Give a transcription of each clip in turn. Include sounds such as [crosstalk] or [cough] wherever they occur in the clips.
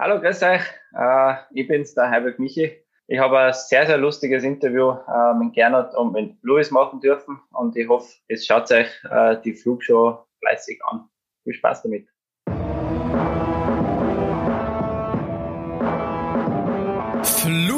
Hallo, grüß euch. Äh, ich bin's, der Heiberg Michi. Ich habe ein sehr, sehr lustiges Interview äh, mit Gernot und mit Louis machen dürfen und ich hoffe, es schaut euch äh, die Flugshow fleißig an. Viel Spaß damit.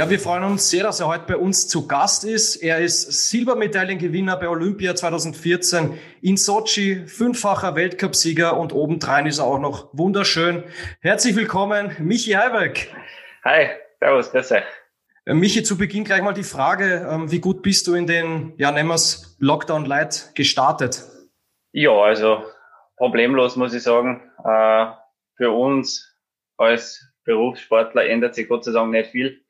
Ja, wir freuen uns sehr, dass er heute bei uns zu Gast ist. Er ist Silbermedaillengewinner bei Olympia 2014 in Sochi, fünffacher Weltcupsieger und obendrein ist er auch noch wunderschön. Herzlich willkommen, Michi Heiberg. Hi, servus, grüß euch. Äh, Michi, zu Beginn gleich mal die Frage, ähm, wie gut bist du in den, ja, nennen wir es Lockdown Light gestartet? Ja, also problemlos muss ich sagen. Äh, für uns als Berufssportler ändert sich Gott sei Dank nicht viel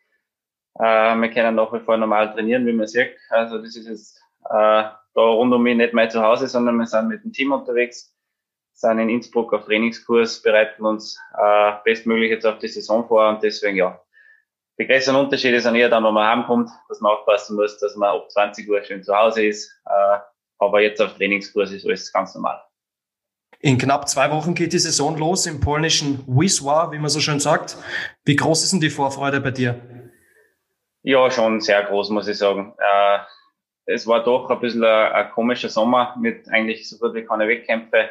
äh, wir können nach wie vor normal trainieren, wie man sieht. Also das ist jetzt äh, da rund um mich nicht mein Zuhause, sondern wir sind mit dem Team unterwegs, sind in Innsbruck auf Trainingskurs, bereiten uns äh, bestmöglich jetzt auf die Saison vor und deswegen ja. Die größeren Unterschiede sind eher dann, wenn man heimkommt, dass man aufpassen muss, dass man ab 20 Uhr schön zu Hause ist. Äh, aber jetzt auf Trainingskurs ist alles ganz normal. In knapp zwei Wochen geht die Saison los im polnischen Wisła, wie man so schön sagt. Wie groß ist denn die Vorfreude bei dir? Ja, schon sehr groß, muss ich sagen. Äh, es war doch ein bisschen ein, ein, komischer Sommer mit eigentlich so gut wie keine Wettkämpfe,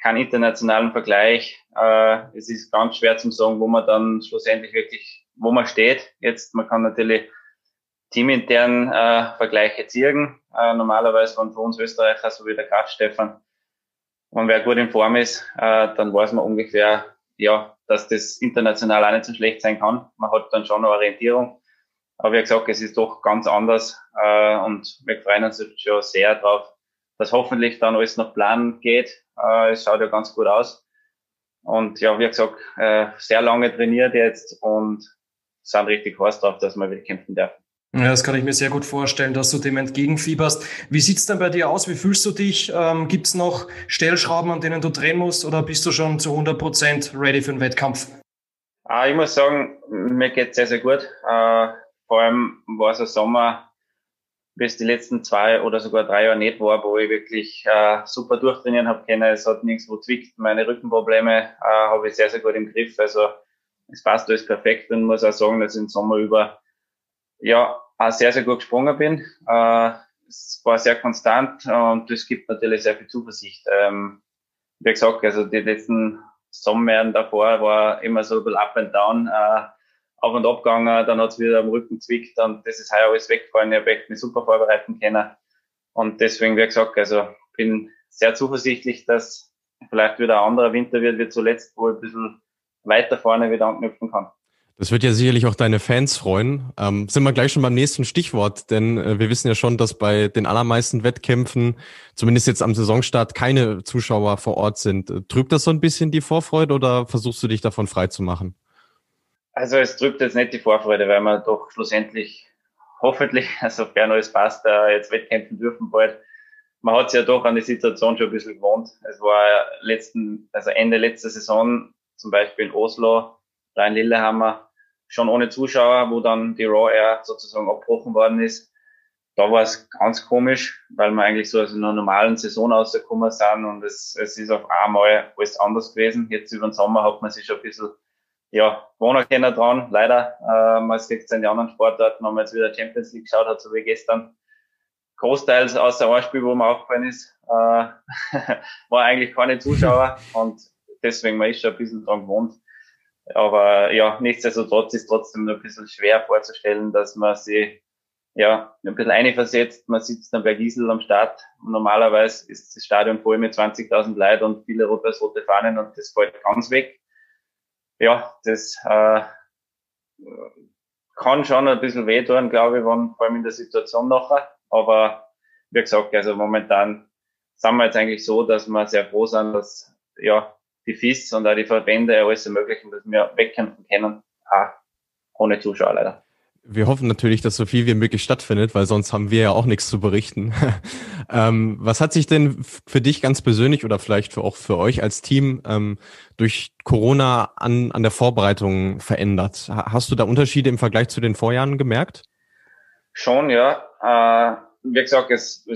keinen internationalen Vergleich. Äh, es ist ganz schwer zu sagen, wo man dann schlussendlich wirklich, wo man steht. Jetzt, man kann natürlich teamintern äh, Vergleiche ziehen. Äh, normalerweise waren für uns Österreicher, so wie der Graf Stefan, wenn wer gut in Form ist, äh, dann weiß man ungefähr, ja, dass das international auch nicht so schlecht sein kann. Man hat dann schon eine Orientierung. Aber wie gesagt, es ist doch ganz anders äh, und wir freuen uns schon sehr drauf, dass hoffentlich dann alles nach Plan geht. Äh, es schaut ja ganz gut aus. Und ja, wie gesagt, äh, sehr lange trainiert jetzt und sind richtig heiß drauf, dass wir wieder kämpfen dürfen. Ja, das kann ich mir sehr gut vorstellen, dass du dem entgegenfieberst. Wie sieht's denn bei dir aus? Wie fühlst du dich? Ähm, gibt's noch Stellschrauben, an denen du drehen musst oder bist du schon zu 100 Prozent ready für den Wettkampf? Ah, ich muss sagen, mir geht's sehr, sehr gut. Äh, vor allem war es ein Sommer, es die letzten zwei oder sogar drei Jahre nicht war, wo ich wirklich äh, super durchtrainieren habe können. Es hat nichts wo zwickt. Meine Rückenprobleme äh, habe ich sehr, sehr gut im Griff. Also es passt alles perfekt und muss auch sagen, dass ich im Sommer über ja auch sehr, sehr gut gesprungen bin. Äh, es war sehr konstant und das gibt natürlich sehr viel Zuversicht. Ähm, wie gesagt, also die letzten Sommer davor war immer so ein bisschen up and down. Äh, auf und ab gegangen, dann hat es wieder am Rücken zwickt und das ist heuer alles weggefallen. Ich habe echt mich super vorbereiten können. Und deswegen, wie gesagt, also bin sehr zuversichtlich, dass vielleicht wieder ein anderer Winter wird, wie zuletzt, wo ich ein bisschen weiter vorne wieder anknüpfen kann. Das wird ja sicherlich auch deine Fans freuen. Ähm, sind wir gleich schon beim nächsten Stichwort, denn äh, wir wissen ja schon, dass bei den allermeisten Wettkämpfen, zumindest jetzt am Saisonstart, keine Zuschauer vor Ort sind. Trübt das so ein bisschen die Vorfreude oder versuchst du dich davon frei zu machen? Also es drückt jetzt nicht die Vorfreude, weil wir doch schlussendlich hoffentlich, [laughs] sofern alles passt, jetzt wettkämpfen dürfen bald. Man hat sich ja doch an die Situation schon ein bisschen gewohnt. Es war letzten, also Ende letzter Saison, zum Beispiel in Oslo, da in Lillehammer, schon ohne Zuschauer, wo dann die Raw Air sozusagen abgebrochen worden ist. Da war es ganz komisch, weil wir eigentlich so aus einer normalen Saison rausgekommen sind und es, es ist auf einmal alles anders gewesen. Jetzt über den Sommer hat man sich schon ein bisschen ja, Wohnerkenner dran, leider. Äh, man sieht es in den anderen Sportarten, wenn man jetzt wieder Champions League geschaut hat, so wie gestern. Großteils außer ein Spiel, wo man aufgefallen ist, äh, [laughs] war eigentlich keine Zuschauer [laughs] und deswegen man ist schon ein bisschen dran gewohnt. Aber ja, nichtsdestotrotz ist trotzdem noch ein bisschen schwer vorzustellen, dass man sich ja, ein bisschen einversetzt. Man sitzt dann bei Giesel am Start. Normalerweise ist das Stadion voll mit 20.000 Leuten und viele rot-weiß-rote Fahnen und das fällt ganz weg ja, das äh, kann schon ein bisschen wehtun, glaube ich, wenn, vor allem in der Situation nachher. Aber wie gesagt, also momentan sind wir jetzt eigentlich so, dass wir sehr froh sind, dass ja die FIS und auch die Verbände alles ermöglichen, dass wir wegkämpfen können, auch ohne Zuschauer leider. Wir hoffen natürlich, dass so viel wie möglich stattfindet, weil sonst haben wir ja auch nichts zu berichten. [laughs] ähm, was hat sich denn für dich ganz persönlich oder vielleicht für auch für euch als Team ähm, durch Corona an, an der Vorbereitung verändert? Hast du da Unterschiede im Vergleich zu den Vorjahren gemerkt? Schon, ja. Äh, wie gesagt, es,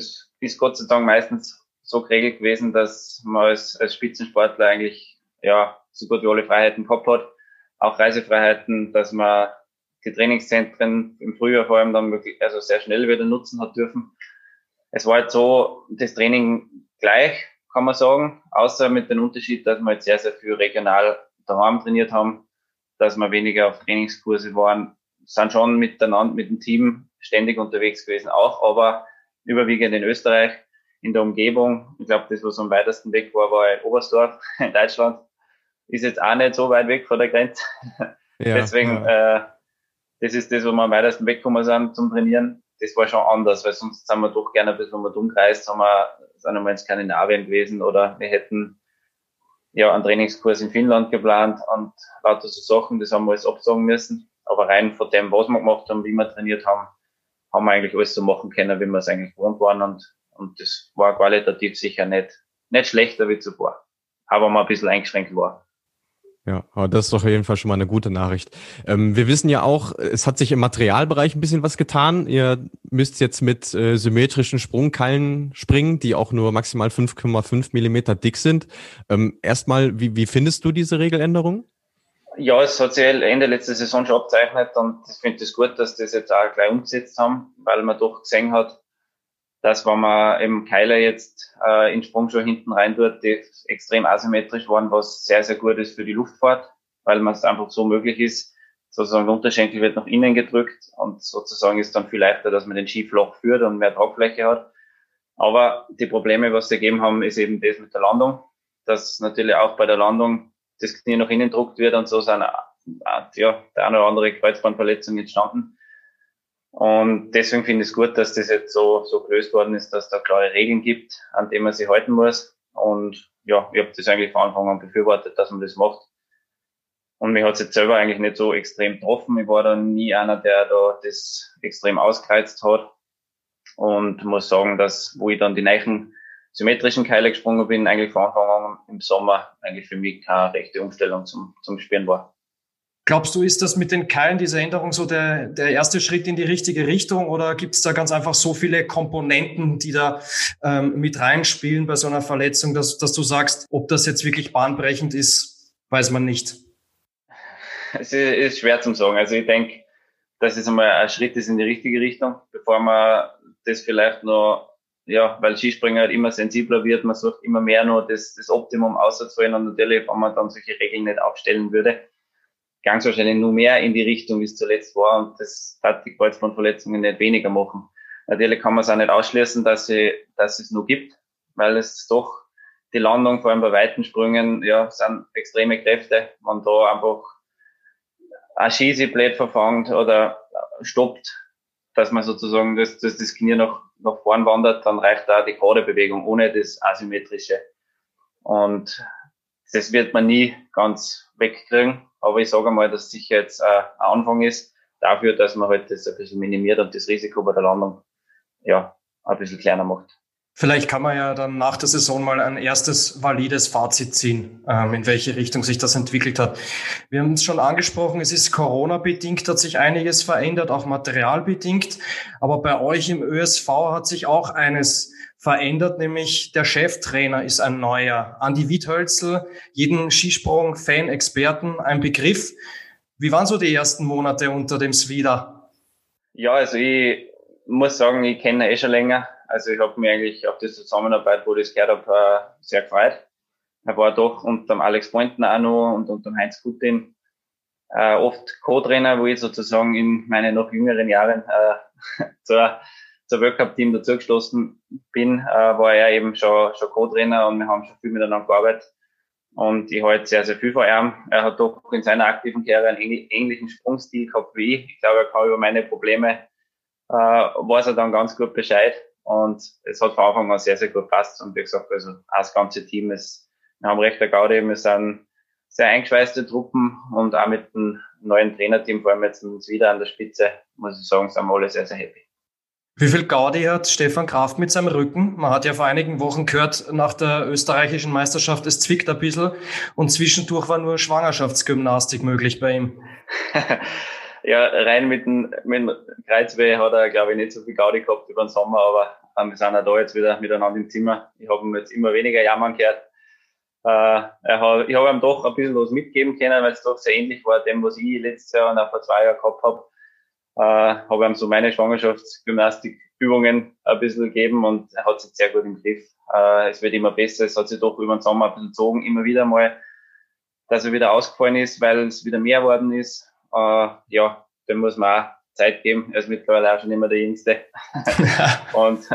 ist Gott sei Dank meistens so geregelt gewesen, dass man als, als Spitzensportler eigentlich ja so gut wie alle Freiheiten gehabt hat. Auch Reisefreiheiten, dass man die Trainingszentren im Frühjahr vor allem dann wirklich, also sehr schnell wieder nutzen hat dürfen. Es war halt so, das Training gleich, kann man sagen, außer mit dem Unterschied, dass wir jetzt sehr, sehr viel regional daheim trainiert haben, dass wir weniger auf Trainingskurse waren, sind schon miteinander, mit dem Team ständig unterwegs gewesen auch, aber überwiegend in Österreich, in der Umgebung. Ich glaube, das, was am weitesten weg war, war in Oberstdorf [laughs] in Deutschland. Ist jetzt auch nicht so weit weg von der Grenze. Ja, [laughs] Deswegen, ja. Äh, das ist das, wo wir am weitesten weggekommen sind zum Trainieren. Das war schon anders, weil sonst sind wir doch gerne ein bisschen wir umkreist, haben wir, sind wir in Skandinavien gewesen oder wir hätten ja einen Trainingskurs in Finnland geplant und lauter so Sachen, das haben wir alles absagen müssen. Aber rein von dem, was wir gemacht haben, wie wir trainiert haben, haben wir eigentlich alles so machen können, wie wir es eigentlich gewohnt waren und, und das war qualitativ sicher nicht, nicht schlechter wie zuvor. Aber man ein bisschen eingeschränkt war. Ja, aber das ist doch auf jeden Fall schon mal eine gute Nachricht. Ähm, wir wissen ja auch, es hat sich im Materialbereich ein bisschen was getan. Ihr müsst jetzt mit äh, symmetrischen Sprungkeilen springen, die auch nur maximal 5,5 Millimeter dick sind. Ähm, erstmal, wie, wie findest du diese Regeländerung? Ja, es hat sich Ende letzter Saison schon abzeichnet und ich finde es gut, dass das jetzt auch gleich umgesetzt haben, weil man doch gesehen hat, dass wenn man im Keiler jetzt äh, in Sprungschuhe hinten rein tut, die extrem asymmetrisch waren, was sehr, sehr gut ist für die Luftfahrt, weil man es einfach so möglich ist, sozusagen der Unterschenkel wird nach innen gedrückt und sozusagen ist dann viel leichter, dass man den Ski flach führt und mehr Tragfläche hat. Aber die Probleme, was sie gegeben haben, ist eben das mit der Landung, dass natürlich auch bei der Landung das Knie nach innen druckt wird und so sind äh, ja, der eine oder andere Kreuzbandverletzung entstanden. Und deswegen finde ich es gut, dass das jetzt so, so gelöst worden ist, dass da klare Regeln gibt, an denen man sich halten muss. Und ja, ich habe das eigentlich von Anfang an befürwortet, dass man das macht. Und mich hat es jetzt selber eigentlich nicht so extrem getroffen. Ich war da nie einer, der da das extrem ausgereizt hat. Und muss sagen, dass, wo ich dann die neuen symmetrischen Keile gesprungen bin, eigentlich von Anfang an im Sommer eigentlich für mich keine rechte Umstellung zum, zum Spielen war. Glaubst du, ist das mit den Keilen, diese Änderung, so der, der erste Schritt in die richtige Richtung oder gibt es da ganz einfach so viele Komponenten, die da ähm, mit reinspielen bei so einer Verletzung, dass, dass du sagst, ob das jetzt wirklich bahnbrechend ist, weiß man nicht? Es ist schwer zu sagen. Also ich denke, dass es einmal ein Schritt ist in die richtige Richtung, bevor man das vielleicht noch, ja, weil Skispringer halt immer sensibler wird, man sucht immer mehr nur das, das Optimum auszuholen und natürlich, wenn man dann solche Regeln nicht aufstellen würde, ganz wahrscheinlich nur mehr in die Richtung, wie es zuletzt war. Und das hat die Kreuzbandverletzungen nicht weniger machen. Natürlich kann man es auch nicht ausschließen, dass, sie, dass es nur gibt, weil es doch die Landung, vor allem bei weiten Sprüngen, ja, sind extreme Kräfte. Man da einfach ein Schieße blöd verfangt oder stoppt, dass man sozusagen das, das, das Knie nach, nach vorn wandert, dann reicht da die gerade Bewegung ohne das Asymmetrische. Und das wird man nie ganz wegkriegen. Aber ich sage mal, dass sicher jetzt äh, ein Anfang ist dafür, dass man halt das ein bisschen minimiert und das Risiko bei der Landung ja ein bisschen kleiner macht. Vielleicht kann man ja dann nach der Saison mal ein erstes valides Fazit ziehen, ähm, in welche Richtung sich das entwickelt hat. Wir haben es schon angesprochen, es ist Corona-bedingt, hat sich einiges verändert, auch materialbedingt. Aber bei euch im ÖSV hat sich auch eines verändert, nämlich der Cheftrainer ist ein neuer. Andi Wiethölzel, jeden Skisprung-Fan, Experten, ein Begriff. Wie waren so die ersten Monate unter dem Swida? Ja, also ich muss sagen, ich kenne ihn eh schon länger. Also ich habe mich eigentlich auf die Zusammenarbeit, wo ich das gehört habe, äh, sehr gefreut. Er war doch unter dem Alex Pointen auch noch und unter dem Heinz Gutin äh, oft Co-Trainer, wo ich sozusagen in meinen noch jüngeren Jahren äh, [laughs] zur zur World Cup Team dazugeschlossen bin, äh, war er eben schon, schon Co-Trainer und wir haben schon viel miteinander gearbeitet. Und ich halte sehr, sehr viel von ihm. Er hat doch in seiner aktiven Karriere einen ähnlichen Sprungstil gehabt wie ich. Ich glaube, er kann über meine Probleme, äh, weiß er dann ganz gut Bescheid. Und es hat von Anfang an sehr, sehr gut gepasst. Und wie gesagt, also das ganze Team ist, wir haben recht der Gaudi, wir sind sehr eingeschweißte Truppen und auch mit dem neuen Trainerteam, vor allem jetzt wieder an der Spitze, muss ich sagen, sind wir alle sehr, sehr happy. Wie viel Gaudi hat Stefan Kraft mit seinem Rücken? Man hat ja vor einigen Wochen gehört, nach der österreichischen Meisterschaft, es zwickt ein bisschen und zwischendurch war nur Schwangerschaftsgymnastik möglich bei ihm. [laughs] ja, rein mit dem, mit dem Kreuzweh hat er, glaube ich, nicht so viel Gaudi gehabt über den Sommer, aber wir sind ja da jetzt wieder miteinander im Zimmer. Ich habe ihm jetzt immer weniger jammern gehört. Äh, hat, ich habe ihm doch ein bisschen was mitgeben können, weil es doch sehr ähnlich war dem, was ich letztes Jahr und auch vor zwei Jahren gehabt habe äh, habe ihm so meine Schwangerschaftsgymnastikübungen ein bisschen gegeben und er hat sich sehr gut im Griff. Äh, es wird immer besser, es hat sich doch über den Sommer ein bisschen gezogen, immer wieder mal, dass er wieder ausgefallen ist, weil es wieder mehr geworden ist. Äh, ja, dem muss man auch Zeit geben. Er ist mittlerweile auch schon immer der Jüngste. [laughs] und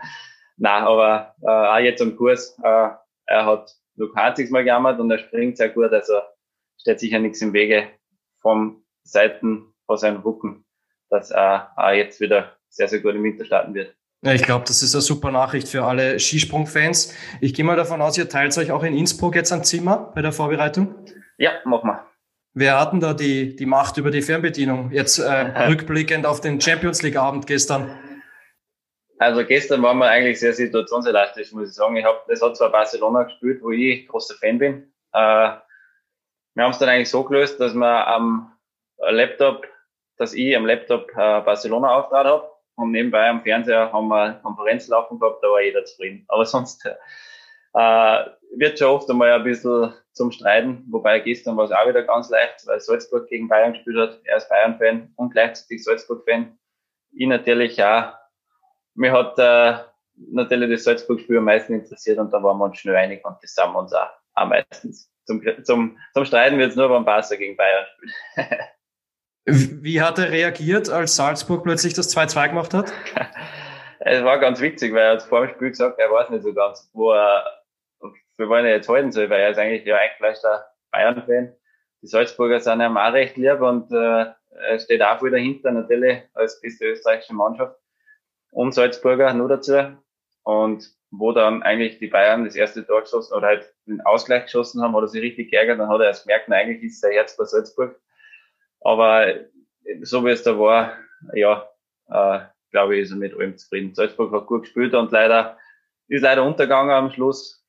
[laughs] na, aber äh, auch jetzt am Kurs, äh, er hat nur kein einziges Mal gejammert und er springt sehr gut, also steht sicher nichts im Wege vom Seiten von seinem Rücken dass er auch jetzt wieder sehr, sehr gut im Winter starten wird. Ja, ich glaube, das ist eine super Nachricht für alle Skisprungfans. Ich gehe mal davon aus, ihr teilt euch auch in Innsbruck jetzt ein Zimmer bei der Vorbereitung? Ja, machen wir. Wer hat denn da die, die Macht über die Fernbedienung? Jetzt äh, [laughs] rückblickend auf den Champions League Abend gestern. Also gestern waren wir eigentlich sehr situationselastisch, muss ich sagen. Ich hab, das hat zwar Barcelona gespielt, wo ich großer Fan bin. Äh, wir haben es dann eigentlich so gelöst, dass wir am Laptop dass ich am Laptop äh, Barcelona auftrat habe und nebenbei am Fernseher haben wir Konferenz laufen gehabt, da war jeder zufrieden. Aber sonst äh, wird schon oft einmal ein bisschen zum Streiten, wobei gestern war es auch wieder ganz leicht, weil Salzburg gegen Bayern gespielt hat. Er ist Bayern-Fan und gleichzeitig Salzburg-Fan. Ich natürlich auch. Mir hat äh, natürlich das Salzburg-Spiel am meisten interessiert und da waren wir uns schnell einig und das sind wir uns auch am meistens. Zum, zum, zum Streiten wird es nur beim Barca gegen Bayern spielen. [laughs] Wie hat er reagiert, als Salzburg plötzlich das 2-2 gemacht hat? [laughs] es war ganz witzig, weil er hat vor dem Spiel gesagt, er weiß nicht so ganz, wo er, für wen er jetzt halten soll, weil er ist eigentlich ja eingefleischter Bayern-Fan. Die Salzburger sind ihm auch recht lieb und äh, steht auch voll dahinter, natürlich als beste österreichische Mannschaft. Und Salzburger nur dazu. Und wo dann eigentlich die Bayern das erste Tor geschossen oder halt den Ausgleich geschossen haben, hat er sich richtig geärgert, dann hat er erst gemerkt, eigentlich ist sein Herz bei Salzburg. Aber so wie es da war, ja, äh, glaube ich, ist er mit allem zufrieden. Salzburg hat gut gespielt und leider ist leider untergegangen am Schluss.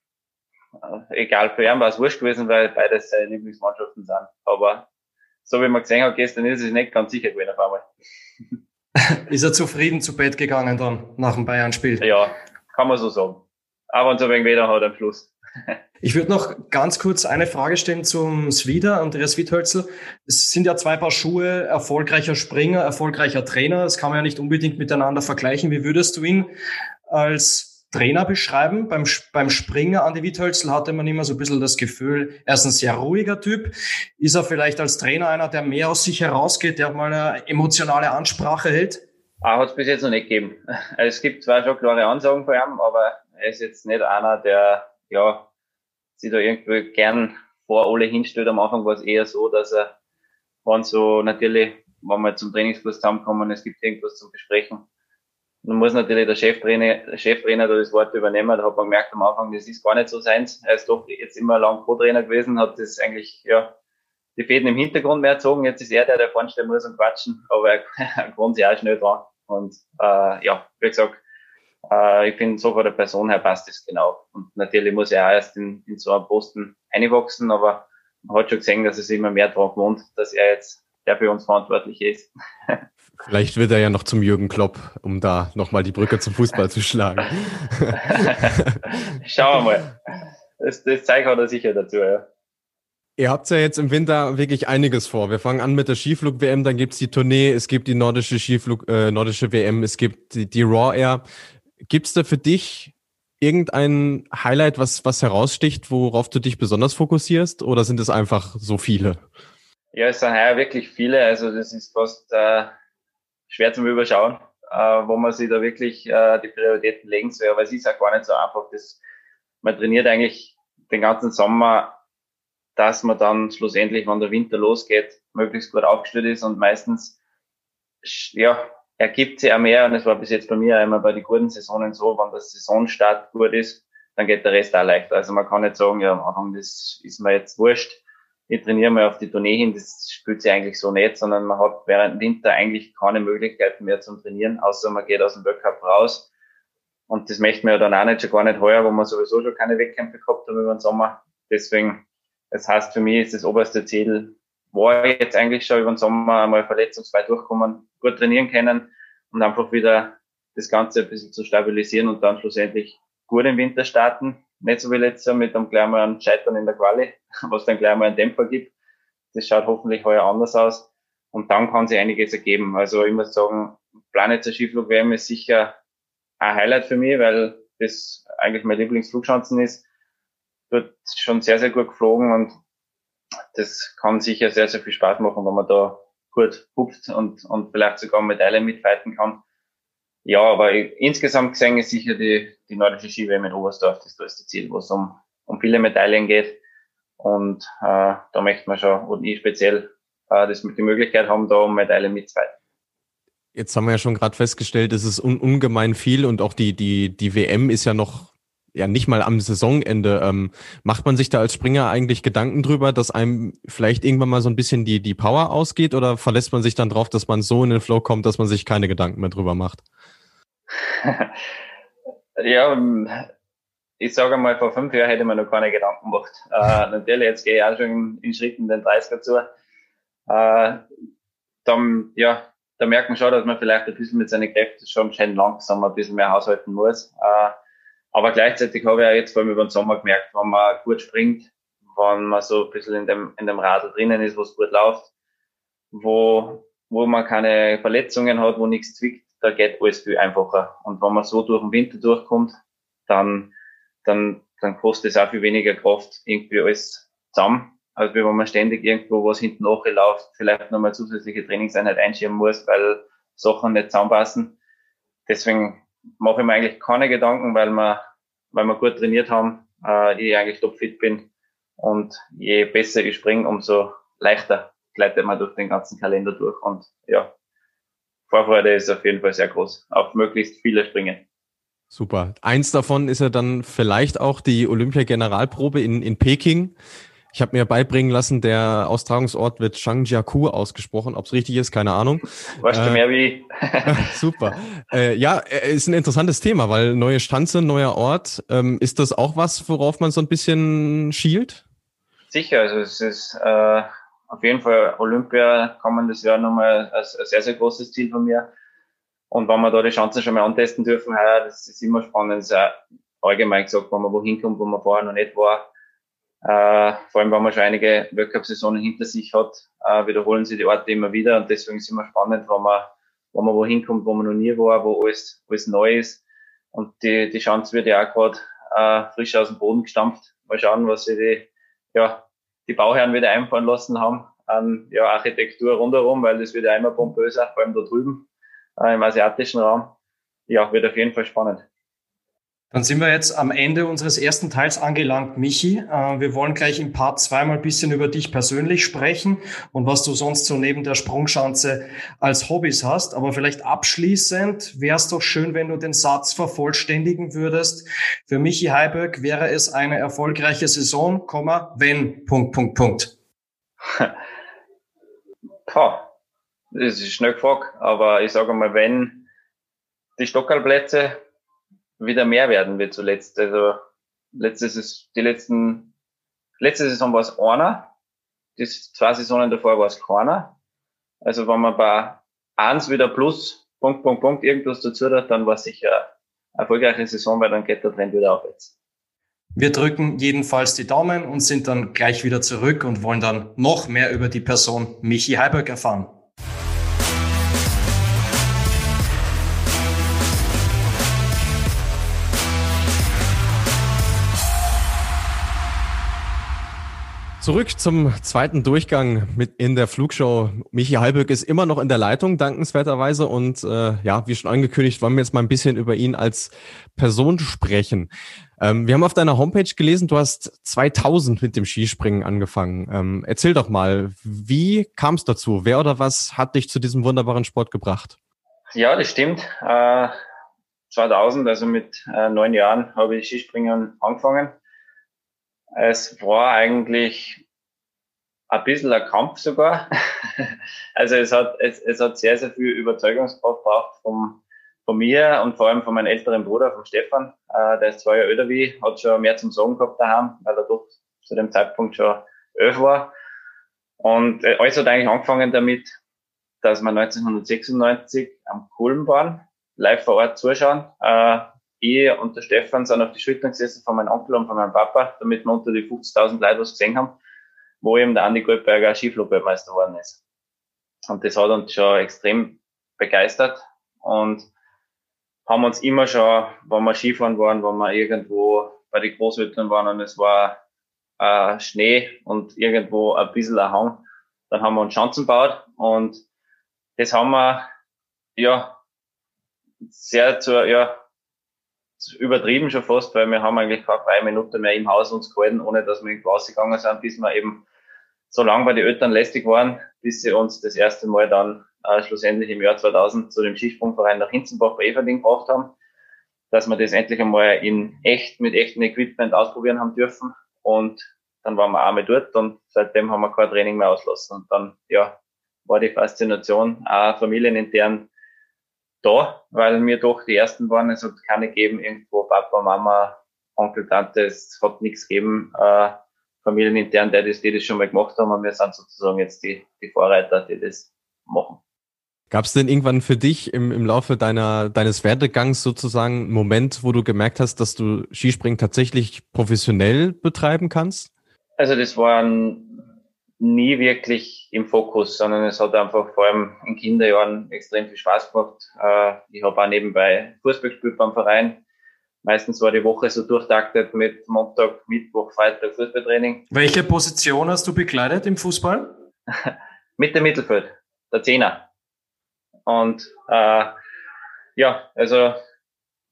Egal, für ihn war es wurscht gewesen, weil beides seine Lieblingsmannschaften sind. Aber so wie man gesehen hat gestern, ist es nicht ganz sicher gewesen auf einmal. [laughs] ist er zufrieden zu Bett gegangen dann nach dem Bayern-Spiel? Ja, kann man so sagen. Aber so wenig weder hat am Schluss. [laughs] Ich würde noch ganz kurz eine Frage stellen zum Swider, Andreas Witthölzel. Es sind ja zwei Paar Schuhe, erfolgreicher Springer, erfolgreicher Trainer. Das kann man ja nicht unbedingt miteinander vergleichen. Wie würdest du ihn als Trainer beschreiben? Beim, beim Springer, Andi Witthölzel, hatte man immer so ein bisschen das Gefühl, er ist ein sehr ruhiger Typ. Ist er vielleicht als Trainer einer, der mehr aus sich herausgeht, der mal eine emotionale Ansprache hält? Ah, hat es bis jetzt noch nicht gegeben. [laughs] Es gibt zwar schon klare Ansagen von ihm, aber er ist jetzt nicht einer, der ja, sich da irgendwie gern vor alle hinstellt. Am Anfang war es eher so, dass er, wenn so natürlich, wenn wir zum Trainingskurs zusammenkommen, es gibt irgendwas zum Besprechen, dann muss natürlich der Cheftrainer, Cheftrainer da das Wort übernehmen. Da hat man gemerkt am Anfang, das ist gar nicht so seins. Er ist doch jetzt immer lang Co-Trainer gewesen, hat das eigentlich, ja, die Fäden im Hintergrund mehr gezogen. Jetzt ist er der, der vorne stehen muss und quatschen, aber er [laughs] kommt sich auch schnell dran. Und äh, ja, wie gesagt, äh, ich finde, so von der Person her passt es genau. Und natürlich muss er auch erst in, in so einen Posten einwachsen, aber man hat schon gesehen, dass es immer mehr daran wohnt, dass er jetzt der für uns verantwortlich ist. [laughs] Vielleicht wird er ja noch zum Jürgen Klopp, um da nochmal die Brücke zum Fußball zu schlagen. [laughs] Schauen wir mal. Das, das Zeug hat er sicher dazu, ja. Ihr habt ja jetzt im Winter wirklich einiges vor. Wir fangen an mit der Skiflug-WM, dann gibt's die Tournee, es gibt die nordische Skiflug, äh, nordische WM, es gibt die, die Raw Air. Gibt's da für dich irgendein Highlight, was, was heraussticht, worauf du dich besonders fokussierst? Oder sind es einfach so viele? Ja, es sind heuer wirklich viele. Also das ist fast äh, schwer zum Überschauen, äh, wo man sich da wirklich äh, die Prioritäten legen soll. Aber es ist auch gar nicht so einfach. Das, man trainiert eigentlich den ganzen Sommer, dass man dann schlussendlich, wenn der Winter losgeht, möglichst gut aufgestellt ist und meistens ja, ergibt sich auch mehr, und es war bis jetzt bei mir immer bei den guten Saisonen so, wenn der Saisonstart gut ist, dann geht der Rest auch leichter. Also man kann nicht sagen, ja, am Anfang, das ist mir jetzt wurscht. Ich trainiere mal auf die Tournee hin, das spielt sich eigentlich so nicht, sondern man hat während Winter eigentlich keine Möglichkeiten mehr zum Trainieren, außer man geht aus dem World Cup raus. Und das möchten wir ja dann auch nicht, schon gar nicht heuer, wo wir sowieso schon keine Wettkämpfe gehabt haben über den Sommer. Deswegen, das heißt, für mich ist das oberste Ziel, war jetzt eigentlich schon über den Sommer einmal verletzungsfrei durchkommen, gut trainieren können und einfach wieder das Ganze ein bisschen zu stabilisieren und dann schlussendlich gut im Winter starten. Nicht so wie letztes Jahr mit einem gleich mal Scheitern in der Quali, [laughs] was dann gleich mal einen Dämpfer gibt. Das schaut hoffentlich heuer anders aus. Und dann kann sich einiges ergeben. Also ich muss sagen, Planetzer Skiflug WM ist sicher ein Highlight für mich, weil das eigentlich mein Lieblingsflugschanzen ist. Wird schon sehr, sehr gut geflogen und das kann sicher sehr, sehr viel Spaß machen, wenn man da gut hupft und, und vielleicht sogar Medaille mitfighten kann. Ja, aber insgesamt gesehen ist sicher die, die nordische Ski-WM in Oberstdorf das größte Ziel, wo es um, um viele Medaillen geht. Und äh, da möchte man schon, und ich speziell, äh, das mit die Möglichkeit haben, da um Medaillen mitzufighten. Jetzt haben wir ja schon gerade festgestellt, es ist un ungemein viel und auch die, die, die WM ist ja noch ja nicht mal am Saisonende. Ähm, macht man sich da als Springer eigentlich Gedanken drüber, dass einem vielleicht irgendwann mal so ein bisschen die, die Power ausgeht oder verlässt man sich dann drauf, dass man so in den Flow kommt, dass man sich keine Gedanken mehr drüber macht? [laughs] ja, ähm, ich sage mal, vor fünf Jahren hätte man noch keine Gedanken gemacht. Äh, [laughs] natürlich, jetzt gehe ich auch schon in Schritten den 30er zu. Äh, dann, ja, da merkt man schon, dass man vielleicht ein bisschen mit seinen Kräften schon schön langsam ein bisschen mehr haushalten muss. Äh, aber gleichzeitig habe ich auch jetzt vor allem über den Sommer gemerkt, wenn man gut springt, wenn man so ein bisschen in dem, in dem Radl drinnen ist, wo es gut läuft, wo, wo man keine Verletzungen hat, wo nichts zwickt, da geht alles viel einfacher. Und wenn man so durch den Winter durchkommt, dann, dann, dann kostet es auch viel weniger Kraft, irgendwie alles zusammen. Also wenn man ständig irgendwo was hinten nachläuft, vielleicht nochmal zusätzliche Trainingseinheit einschieben muss, weil Sachen nicht zusammenpassen. Deswegen mache ich mir eigentlich keine Gedanken, weil wir, weil wir gut trainiert haben, äh, ich eigentlich topfit bin. Und je besser ich springe, umso leichter gleitet man durch den ganzen Kalender durch. Und ja, Vorfreude ist auf jeden Fall sehr groß, auf möglichst viele Springen. Super. Eins davon ist ja dann vielleicht auch die Olympia-Generalprobe in, in Peking. Ich habe mir beibringen lassen, der Austragungsort wird Shangjiakou ausgesprochen. Ob es richtig ist, keine Ahnung. Weißt äh, du mehr wie? [laughs] super. Äh, ja, äh, ist ein interessantes Thema, weil neue Stanze, neuer Ort. Ähm, ist das auch was, worauf man so ein bisschen schielt? Sicher, also es ist äh, auf jeden Fall Olympia kommendes Jahr nochmal ein, ein sehr, sehr großes Ziel von mir. Und wenn wir da die Chancen schon mal antesten dürfen, heuer, das ist immer spannend. Das ist allgemein gesagt, wenn man wohin kommt, wo man vorher noch nicht war. Äh, vor allem, wenn man schon einige World Cup-Saisonen hinter sich hat, äh, wiederholen sie die Orte immer wieder. Und deswegen ist immer spannend, wenn man, wenn man wohin kommt, wo man noch nie war, wo alles, alles neu ist. Und die, die Chance wird ja auch gerade äh, frisch aus dem Boden gestampft. Mal schauen, was sie die, ja, die Bauherren wieder einfallen lassen haben an ja, Architektur rundherum, weil das wird ja immer pompöser, vor allem da drüben äh, im asiatischen Raum. Ja, wird auf jeden Fall spannend. Dann sind wir jetzt am Ende unseres ersten Teils angelangt, Michi. Äh, wir wollen gleich im Part zweimal ein bisschen über dich persönlich sprechen und was du sonst so neben der Sprungschanze als Hobbys hast. Aber vielleicht abschließend wäre es doch schön, wenn du den Satz vervollständigen würdest. Für Michi Heiberg wäre es eine erfolgreiche Saison, wenn, Punkt, Punkt, Punkt. [laughs] Pah, das ist schnell gefragt, aber ich sage mal, wenn die Stockerplätze wieder mehr werden wie zuletzt. Also letztes ist die letzten letzte Saison war es einer, die zwei Saisonen davor war es keiner. Also wenn man bei eins wieder plus Punkt, Punkt, Punkt irgendwas dazu hat, dann war es sicher eine erfolgreiche Saison, weil dann geht der Trend wieder aufwärts. Wir drücken jedenfalls die Daumen und sind dann gleich wieder zurück und wollen dann noch mehr über die Person Michi Heiberg erfahren. Zurück zum zweiten Durchgang mit in der Flugshow. Michi Halböck ist immer noch in der Leitung, dankenswerterweise. Und äh, ja, wie schon angekündigt, wollen wir jetzt mal ein bisschen über ihn als Person sprechen. Ähm, wir haben auf deiner Homepage gelesen, du hast 2000 mit dem Skispringen angefangen. Ähm, erzähl doch mal, wie kam es dazu? Wer oder was hat dich zu diesem wunderbaren Sport gebracht? Ja, das stimmt. Äh, 2000, also mit äh, neun Jahren, habe ich Skispringen angefangen es war eigentlich ein bisschen ein Kampf sogar. [laughs] also es hat, es, es hat sehr, sehr viel Überzeugungskraft gebraucht vom, von mir und vor allem von meinem älteren Bruder, von Stefan. Äh, der ist zwei Jahre älter wie hat schon mehr zum Sagen gehabt daheim, weil er doch zu dem Zeitpunkt schon elf war. Und äh, alles hat eigentlich angefangen damit, dass wir 1996 am Kulm waren, live vor Ort zuschauen. Äh, ich und der Stefan sind auf die Schultern gesessen von meinem Onkel und von meinem Papa, damit wir unter die 50.000 Leute was gesehen haben, wo eben der Andi Goldberger Skiflugweltmeister geworden ist. Und das hat uns schon extrem begeistert und haben uns immer schon, wenn wir Skifahren waren, wenn wir irgendwo bei den Großeltern waren und es war äh, Schnee und irgendwo ein bisschen ein Hang, dann haben wir uns Schanzen gebaut und das haben wir ja sehr zur, ja, übertrieben schon fast, weil wir haben eigentlich keine freie Minute mehr im Haus uns gehalten, ohne dass wir irgendwo rausgegangen sind, bis wir eben so lange bei den Eltern lästig waren, bis sie uns das erste Mal dann äh, schlussendlich im Jahr 2000 zu dem Skisprungverein nach Hinzenbach bei Everding gebracht haben, dass wir das endlich einmal in echt, mit echtem Equipment ausprobieren haben dürfen. Und dann waren wir einmal dort und seitdem haben wir kein Training mehr auslassen. Und dann, ja, war die Faszination auch familienintern da, weil wir doch die ersten waren. Es hat keine gegeben, irgendwo Papa, Mama, Onkel, Tante, es hat nichts gegeben, äh, familienintern, die das, die das schon mal gemacht haben und wir sind sozusagen jetzt die, die Vorreiter, die das machen. Gab es denn irgendwann für dich im, im Laufe deiner, deines Werdegangs sozusagen einen Moment, wo du gemerkt hast, dass du Skispringen tatsächlich professionell betreiben kannst? Also das war ein nie wirklich im Fokus, sondern es hat einfach vor allem in Kinderjahren extrem viel Spaß gemacht. Äh, ich habe auch nebenbei Fußball gespielt beim Verein. Meistens war die Woche so durchtaktet mit Montag, Mittwoch, Freitag Fußballtraining. Welche Position hast du bekleidet im Fußball? [laughs] mit dem Mittelfeld, der Zehner. Und äh, ja, also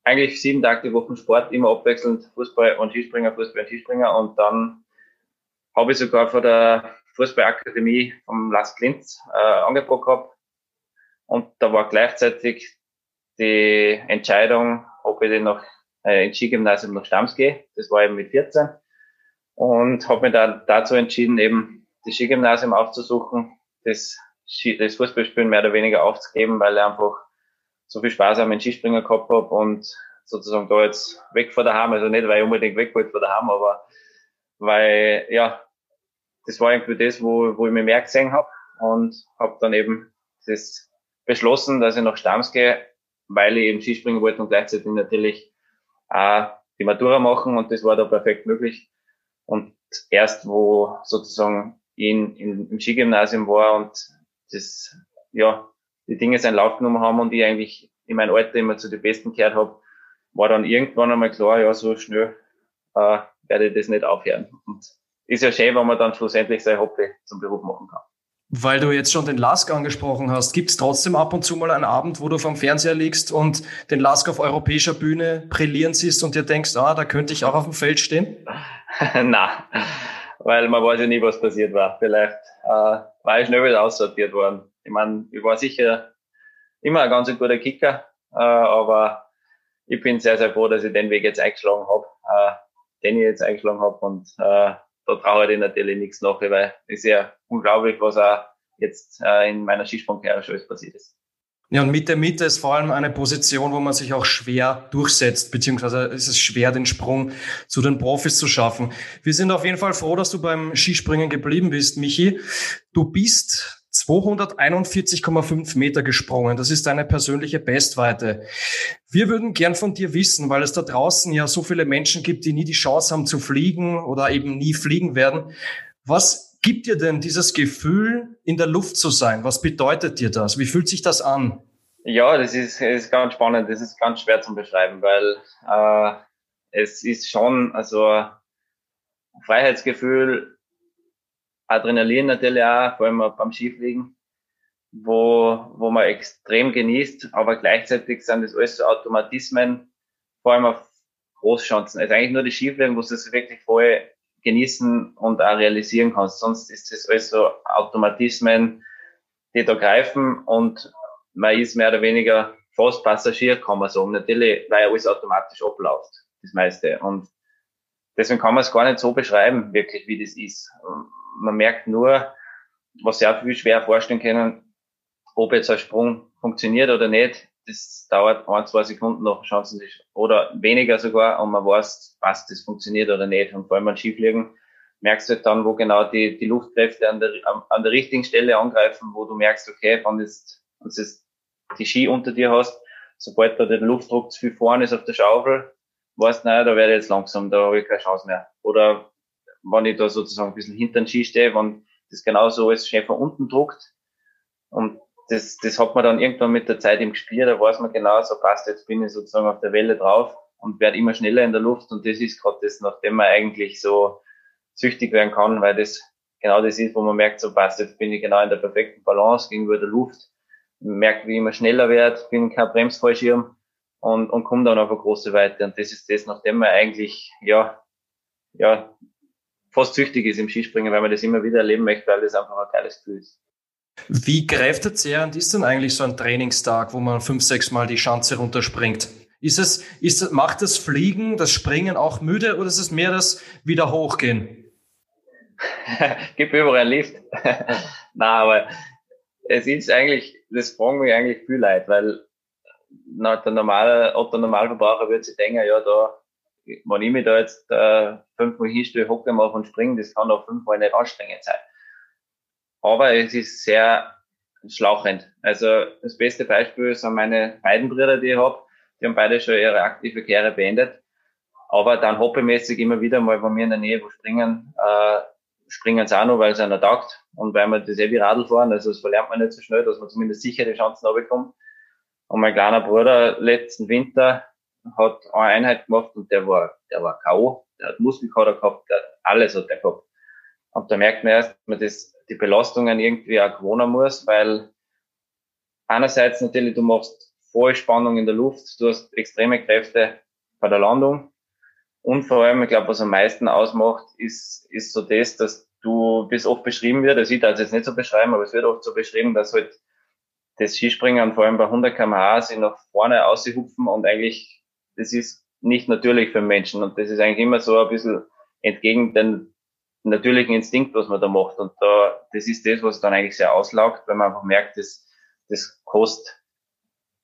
eigentlich sieben Tage die Woche Sport, immer abwechselnd Fußball und Skispringer, Fußball und Skispringer. Und dann habe ich sogar vor der Fußballakademie vom Lars Klintz äh, Angebot gehabt. Und da war gleichzeitig die Entscheidung, ob ich denn noch äh, ins Skigymnasium nach Stams gehe. Das war eben mit 14. Und habe mich dann dazu entschieden, eben das Skigymnasium aufzusuchen, das, Ski, das Fußballspielen mehr oder weniger aufzugeben, weil ich einfach so viel Spaß am Skispringer gehabt habe und sozusagen da jetzt weg von daheim, also nicht, weil ich unbedingt weg wollte von daheim, aber weil, ja, das war irgendwie das, wo, wo ich mich mehr gesehen habe und habe dann eben das beschlossen, dass ich nach Stams gehe, weil ich eben Skispringen wollte und gleichzeitig natürlich auch die Matura machen und das war da perfekt möglich. Und erst wo sozusagen in, in, im Skigymnasium war und das, ja, die Dinge seinen Lauf genommen haben und ich eigentlich in meinem Alter immer zu den Besten gehört habe, war dann irgendwann einmal klar, ja, so schnell äh, werde ich das nicht aufhören. Und ist ja schön, wenn man dann schlussendlich sein Hobby zum Beruf machen kann. Weil du jetzt schon den Lask angesprochen hast, gibt es trotzdem ab und zu mal einen Abend, wo du vom Fernseher liegst und den Lask auf europäischer Bühne brillieren siehst und dir denkst, ah, da könnte ich auch auf dem Feld stehen? [laughs] Na, weil man weiß ja nie, was passiert war. Vielleicht äh, war ich schnell wieder aussortiert worden. Ich meine, ich war sicher immer ein ganz guter Kicker, äh, aber ich bin sehr, sehr froh, dass ich den Weg jetzt eingeschlagen habe, äh, den ich jetzt eingeschlagen habe und äh, da traue ich natürlich nichts nach, weil es ist ja unglaublich, was auch jetzt äh, in meiner Skisprungkarriere schon passiert ist. Ja, und mit der Mitte ist vor allem eine Position, wo man sich auch schwer durchsetzt, beziehungsweise ist es schwer, den Sprung zu den Profis zu schaffen. Wir sind auf jeden Fall froh, dass du beim Skispringen geblieben bist, Michi. Du bist 241,5 Meter gesprungen. Das ist deine persönliche Bestweite. Wir würden gern von dir wissen, weil es da draußen ja so viele Menschen gibt, die nie die Chance haben zu fliegen oder eben nie fliegen werden. Was gibt dir denn dieses Gefühl, in der Luft zu sein? Was bedeutet dir das? Wie fühlt sich das an? Ja, das ist, ist ganz spannend. Das ist ganz schwer zu beschreiben, weil äh, es ist schon also Freiheitsgefühl Adrenalin natürlich auch, vor allem beim Skifliegen, wo, wo man extrem genießt, aber gleichzeitig sind das alles so Automatismen, vor allem auf Großchancen. Also eigentlich nur die Skifliegen, wo du es wirklich voll genießen und auch realisieren kannst. Sonst ist das alles so Automatismen, die da greifen und man ist mehr oder weniger fast Passagier, kann man sagen. Natürlich, weil alles automatisch abläuft, das meiste. Und deswegen kann man es gar nicht so beschreiben, wirklich, wie das ist. Man merkt nur, was sehr viel schwer vorstellen können, ob jetzt ein Sprung funktioniert oder nicht. Das dauert ein, zwei Sekunden noch, Chancen oder weniger sogar, und man weiß, was das funktioniert oder nicht. Und vor allem beim Skifliegen merkst du halt dann, wo genau die, die Luftkräfte an der, an der richtigen Stelle angreifen, wo du merkst, okay, wenn das, wenn das die Ski unter dir hast, sobald da der Luftdruck zu viel vorne ist auf der Schaufel, weißt naja, da werde ich jetzt langsam, da habe ich keine Chance mehr. Oder wenn ich da sozusagen ein bisschen hinter den Ski stehe, wenn das genauso alles schön von unten druckt. Und das, das hat man dann irgendwann mit der Zeit im Gespiel, da weiß man genau, so passt, jetzt bin ich sozusagen auf der Welle drauf und werde immer schneller in der Luft. Und das ist gerade das, nachdem man eigentlich so süchtig werden kann, weil das genau das ist, wo man merkt, so passt, jetzt bin ich genau in der perfekten Balance gegenüber der Luft, merkt, wie ich immer schneller werde, bin kein Bremsfallschirm und, und komme dann auf eine große Weite. Und das ist das, nachdem man eigentlich, ja, ja, fast süchtig ist im Skispringen, weil man das immer wieder erleben möchte, weil das einfach ein geiles Gefühl ist. Wie kräftezehrend ist denn eigentlich so ein Trainingstag, wo man fünf, sechs Mal die Schanze runterspringt? Ist es, ist, macht das Fliegen, das Springen auch müde oder ist es mehr das wieder hochgehen? [laughs] Gib überall Lift. [laughs] Na, aber es ist eigentlich, das fragen mich eigentlich viel Leid, weil na, der normale, Otto Normalverbraucher würde sich denken, ja, da, wenn ich mich da jetzt äh, fünfmal hinstelle, hocke mal und springen, das kann auch fünfmal nicht anstrengend sein. Aber es ist sehr schlauchend. Also das beste Beispiel sind meine beiden Brüder, die ich habe. Die haben beide schon ihre aktive Karriere beendet. Aber dann hobbymäßig immer wieder mal bei mir in der Nähe wo springen, äh, springen sie auch noch, weil es einer taugt und weil man das eh wie Radl fahren, also das verlernt man nicht so schnell, dass man zumindest sicher die Chancen bekommt. Und mein kleiner Bruder letzten Winter hat eine Einheit gemacht und der war, der war K.O., der hat Muskelkater gehabt, der hat alles hat der gehabt. Und da merkt man erst, dass man das, die Belastungen irgendwie auch gewohnen muss, weil einerseits natürlich, du machst voll Spannung in der Luft, du hast extreme Kräfte bei der Landung und vor allem, ich glaube, was am meisten ausmacht, ist, ist so das, dass du, bis oft beschrieben wird, also ich darf es jetzt nicht so beschreiben, aber es wird oft so beschrieben, dass halt das Skispringen vor allem bei 100 kmh sich nach vorne aushupfen und eigentlich, das ist nicht natürlich für Menschen. Und das ist eigentlich immer so ein bisschen entgegen den natürlichen Instinkt, was man da macht. Und da, das ist das, was dann eigentlich sehr auslaugt, weil man einfach merkt, das, das kostet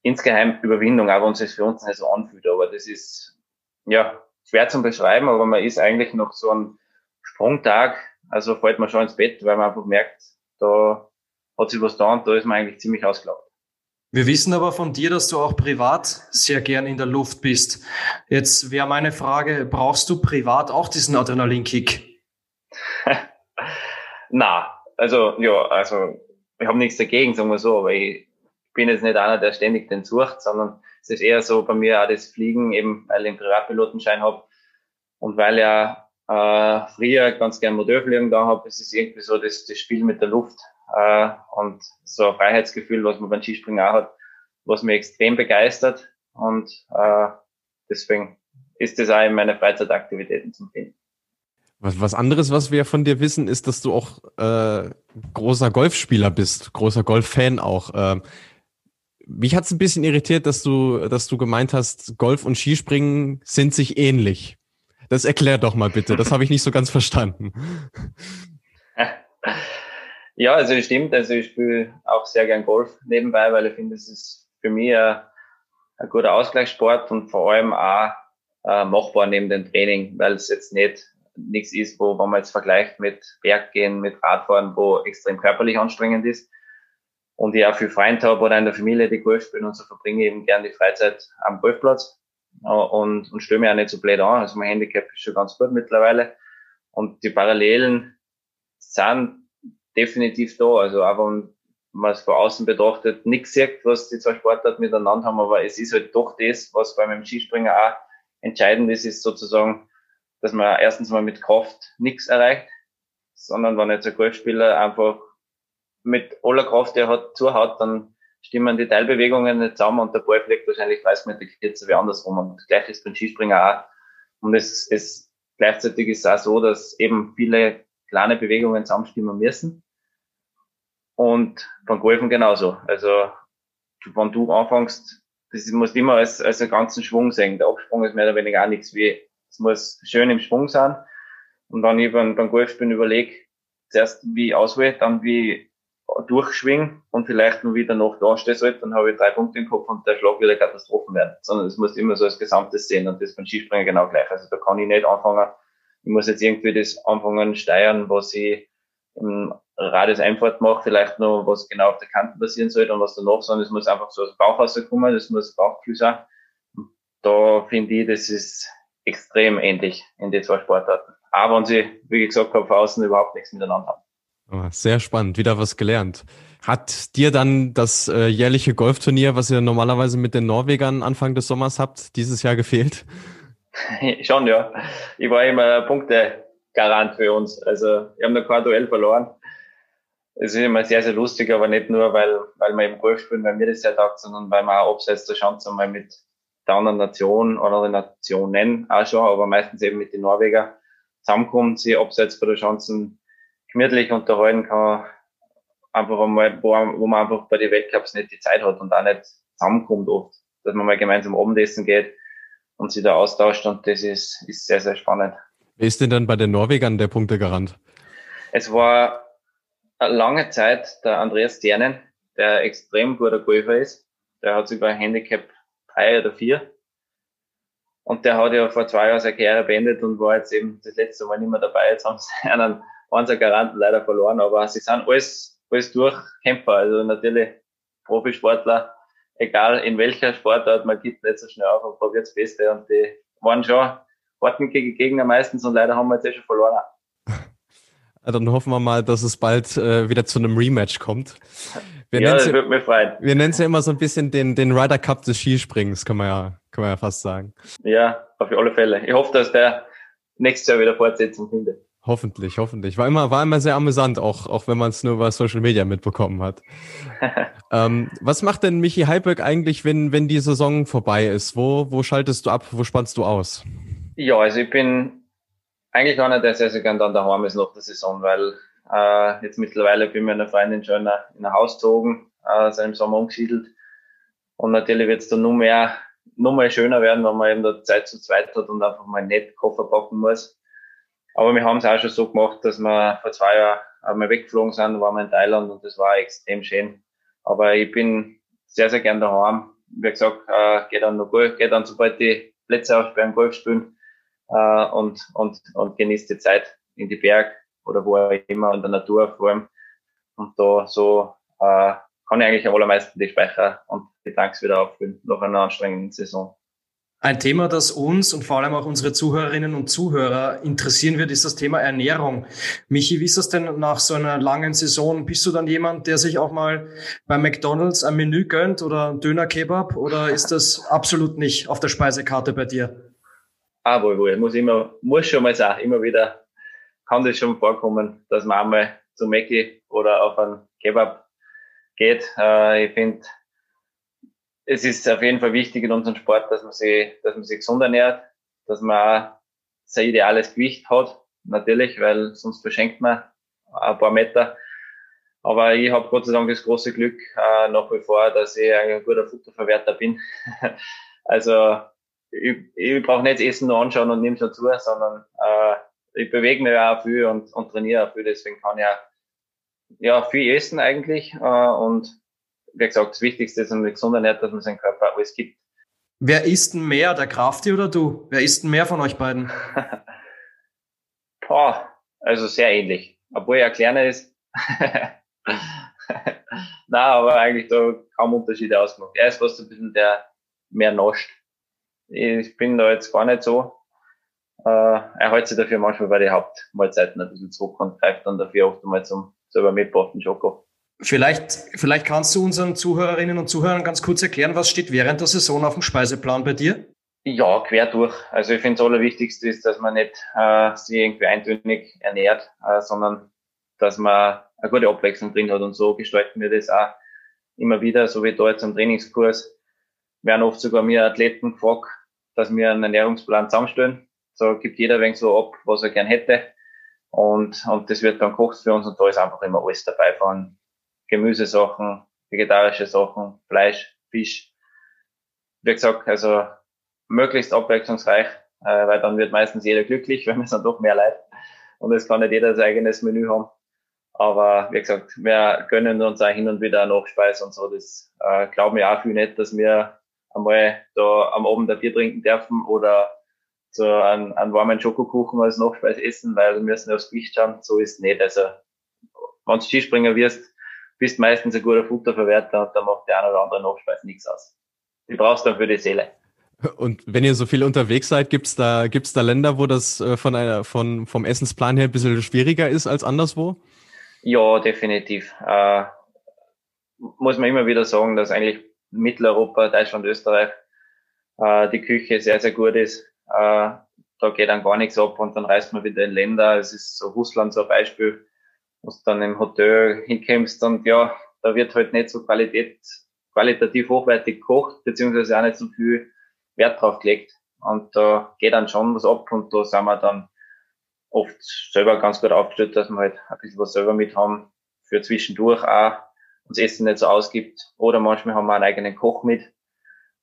insgeheim Überwindung, auch wenn es für uns nicht so anfühlt, aber das ist, ja, schwer zum beschreiben, aber man ist eigentlich noch so ein Sprungtag, also fällt man schon ins Bett, weil man einfach merkt, da hat sich was da und da ist man eigentlich ziemlich ausgelaugt. Wir wissen aber von dir, dass du auch privat sehr gern in der Luft bist. Jetzt wäre meine Frage, brauchst du privat auch diesen Adrenalinkick? [laughs] Na, also ja, also wir haben nichts dagegen, sagen wir so, aber ich bin jetzt nicht einer, der ständig den sucht, sondern es ist eher so bei mir auch das Fliegen, eben weil ich einen Privatpilotenschein habe und weil ja äh, früher ganz gern Modellfliegen da habe, ist es irgendwie so das, das Spiel mit der Luft äh, und so ein Freiheitsgefühl, was man beim Skispringen auch hat, was mich extrem begeistert und äh, deswegen ist das auch in meine Freizeitaktivitäten zum finden. Was, was anderes, was wir von dir wissen, ist, dass du auch äh, großer Golfspieler bist, großer Golffan auch. Äh, mich hat es ein bisschen irritiert, dass du, dass du gemeint hast, Golf und Skispringen sind sich ähnlich. Das erklär doch mal bitte. Das habe ich nicht so ganz verstanden. [laughs] Ja, also stimmt. Also ich spiele auch sehr gern Golf nebenbei, weil ich finde, es ist für mich ein, ein guter Ausgleichssport und vor allem auch äh, machbar neben dem Training, weil es jetzt nicht nichts ist, wo wenn man jetzt vergleicht mit Berggehen, mit Radfahren, wo extrem körperlich anstrengend ist, und ich auch viel Freunde habe oder in der Familie, die Golf spielen und so verbringe ich eben gerne die Freizeit am Golfplatz und, und stelle mich auch nicht so blöd an. Also mein Handicap ist schon ganz gut mittlerweile. Und die Parallelen sind definitiv da. Also auch wenn man es von außen betrachtet, nichts sieht, was die zwei Sportarten miteinander haben, aber es ist halt doch das, was beim Skispringer auch entscheidend ist, ist sozusagen, dass man erstens mal mit Kraft nichts erreicht, sondern wenn jetzt ein Golfspieler einfach mit aller Kraft, die er hat, zuhaut, dann stimmen die Teilbewegungen nicht zusammen und der Ball fliegt wahrscheinlich 30 Meter kürzer wie andersrum. Und gleich ist beim Skispringer auch. Und es, es gleichzeitig ist es auch so, dass eben viele kleine Bewegungen zusammenstimmen müssen. Und beim Golfen genauso. Also, wenn du anfängst, das musst immer als, als einen ganzen Schwung sehen. Der Absprung ist mehr oder weniger auch nichts wie es muss schön im Schwung sein. Und dann ich beim, beim Golfspielen überlege, zuerst wie ich auswähle, dann wie durchschwingen und vielleicht nur wieder noch da stehen sollte, dann habe ich drei Punkte im Kopf und der Schlag wieder Katastrophen werden. Sondern es muss immer so als Gesamtes sehen und das beim Skispringen genau gleich. Also da kann ich nicht anfangen, ich muss jetzt irgendwie das anfangen steuern, was ich im Radius Einfahrt mache, vielleicht noch, was genau auf der Kante passieren soll und was danach, sondern es muss einfach so aus dem Bauch rauskommen, das muss Bauchgefühl sein. Da finde ich, das ist extrem ähnlich in die zwei Sportarten. Aber wenn sie, wie gesagt habe, von außen überhaupt nichts miteinander haben. Ah, sehr spannend, wieder was gelernt. Hat dir dann das äh, jährliche Golfturnier, was ihr normalerweise mit den Norwegern Anfang des Sommers habt, dieses Jahr gefehlt? [laughs] Schon, ja. Ich war immer Punktegarant für uns. Also, wir haben noch kein Duell verloren. Es ist immer sehr, sehr lustig, aber nicht nur, weil, weil wir eben Golf spielen, weil mir das sehr taugt, sondern weil wir auch abseits der Chance mal mit der anderen Nation oder den Nationen auch schon, aber meistens eben mit den Norwegern zusammenkommt, sie abseits von der Chancen gemütlich unterhalten kann, einfach einmal, wo, wo man einfach bei den Weltcups nicht die Zeit hat und auch nicht zusammenkommt oft, dass man mal gemeinsam Abendessen geht und sich da austauscht und das ist, ist sehr, sehr spannend. Wer ist denn dann bei den Norwegern der Punktegarant? Es war eine lange Zeit der Andreas Sternen, der extrem guter Golfer ist. Der hat sogar ein Handicap drei oder vier. Und der hat ja vor zwei Jahren seine Karriere beendet und war jetzt eben das letzte Mal nicht mehr dabei. Jetzt haben [laughs] sie einen unser Garanten leider verloren, aber sie sind alles, alles Durchkämpfer. Also natürlich Profisportler, egal in welcher Sportart, man gibt nicht so schnell auf und probiert das Beste. Und die waren schon hartnäckige Gegner meistens und leider haben wir jetzt eh schon verloren. [laughs] Dann hoffen wir mal, dass es bald äh, wieder zu einem Rematch kommt. Wir ja, das würde mich freuen. Wir nennen es ja immer so ein bisschen den, den Ryder Cup des Skisprings, kann man ja, kann man ja fast sagen. Ja, auf alle Fälle. Ich hoffe, dass der nächstes Jahr wieder Fortsetzung findet. Hoffentlich, hoffentlich. War immer, war immer sehr amüsant, auch, auch wenn man es nur über Social Media mitbekommen hat. [laughs] ähm, was macht denn Michi Heiböck eigentlich, wenn, wenn die Saison vorbei ist? Wo, wo schaltest du ab? Wo spannst du aus? Ja, also ich bin eigentlich einer, der sehr, sehr gern dann daheim ist nach der Saison, weil äh, jetzt mittlerweile bin ich mit einer Freundin schon in ein Haus gezogen, äh, seit dem Sommer umgesiedelt. Und natürlich wird es dann nur mehr, nur mal schöner werden, wenn man eben da Zeit zu zweit hat und einfach mal nett Koffer packen muss. Aber wir haben es auch schon so gemacht, dass wir vor zwei Jahren einmal weggeflogen sind, waren wir in Thailand und das war extrem schön. Aber ich bin sehr, sehr gern daheim. Wie gesagt, äh, gehe dann noch Golf, gehe dann sobald die Plätze aufsperren, Golf spielen äh, und, und, und genieße die Zeit in die Berg oder wo auch immer in der Natur vor allem. Und da so äh, kann ich eigentlich am allermeisten die Speicher und die Tanks wieder auffüllen nach einer anstrengenden Saison. Ein Thema, das uns und vor allem auch unsere Zuhörerinnen und Zuhörer interessieren wird, ist das Thema Ernährung. Michi, wie ist das denn nach so einer langen Saison? Bist du dann jemand, der sich auch mal bei McDonalds ein Menü gönnt oder Döner-Kebab oder ist das absolut nicht auf der Speisekarte bei dir? Ah, wohl, wohl. Muss immer, muss schon mal sagen, immer wieder kann das schon vorkommen, dass man einmal zu Mäcki oder auf einen Kebab geht. Äh, ich finde, es ist auf jeden Fall wichtig in unserem Sport, dass man sich, dass man sich gesund ernährt, dass man auch sein ideales Gewicht hat, natürlich, weil sonst verschenkt man ein paar Meter. Aber ich habe Gott sei Dank das große Glück äh, nach wie vor, dass ich ein guter Futterverwerter bin. [laughs] also ich, ich brauche nicht das Essen nur anschauen und nehme schon zu, sondern äh, ich bewege mich auch viel und, und trainiere auch viel, deswegen kann ich auch, ja viel essen eigentlich äh, und wie gesagt, das Wichtigste ist eine gesunde Ernährung, dass man seinen Körper alles gibt. Wer isst denn mehr, der Krafti oder du? Wer isst denn mehr von euch beiden? [laughs] Boah, also sehr ähnlich. Obwohl er kleiner ist. [laughs] Na, aber eigentlich da kaum Unterschiede ausgemacht. Er ist fast ein bisschen der mehr nascht. Ich bin da jetzt gar nicht so. Äh, er hält sich dafür manchmal bei den Hauptmahlzeiten ein bisschen zurück und greift dann dafür oft einmal zum selber mitgebrachten Schoko. Vielleicht, vielleicht kannst du unseren Zuhörerinnen und Zuhörern ganz kurz erklären, was steht während der Saison auf dem Speiseplan bei dir? Ja, quer durch. Also ich finde das Allerwichtigste ist, dass man nicht äh, sich irgendwie eintönig ernährt, äh, sondern dass man eine gute Abwechslung drin hat. Und so gestalten wir das auch immer wieder, so wie da jetzt am Trainingskurs. Werden oft sogar mir Athleten gefragt, dass wir einen Ernährungsplan zusammenstellen. So gibt jeder wenig so ab, was er gern hätte. Und, und das wird dann kocht für uns und da ist einfach immer alles dabei von Gemüsesachen, vegetarische Sachen, Fleisch, Fisch. Wie gesagt, also möglichst abwechslungsreich. äh, weil dann wird meistens jeder glücklich, [laughs] wenn es dann doch mehr Leid und es kann nicht jeder sein eigenes Menü haben. Aber wie gesagt, wir gönnen uns auch hin und wieder eine Nachspeise und so. Das äh, glauben wir auch viel nicht, dass wir einmal da am Abend ein Bier trinken dürfen oder so einen, einen warmen Schokokuchen als Nachspeise essen, weil wir müssen aufs Gewicht schauen. So ist es nicht. Also, wenn du Skispringer wirst, bist meistens ein guter Futterverwerter und dann macht der eine oder andere Nachspeise nichts aus. Die brauchst du dann für die Seele. Und wenn ihr so viel unterwegs seid, gibt's da, gibt's da Länder, wo das äh, von einer, von, vom Essensplan her ein bisschen schwieriger ist als anderswo? Ja, definitiv. Äh, muss man immer wieder sagen, dass eigentlich Mitteleuropa, Deutschland, Österreich, äh, die Küche sehr, sehr gut ist. Äh, da geht dann gar nichts ab und dann reist man wieder in Länder. Es ist so Russland so ein Beispiel, wo du dann im Hotel hinkommst und ja, da wird halt nicht so Qualität, qualitativ hochwertig gekocht, beziehungsweise auch nicht so viel Wert drauf gelegt. Und da geht dann schon was ab und da sind wir dann oft selber ganz gut aufgestellt, dass wir halt ein bisschen was selber mit haben, für zwischendurch auch uns Essen nicht so ausgibt. Oder manchmal haben wir einen eigenen Koch mit.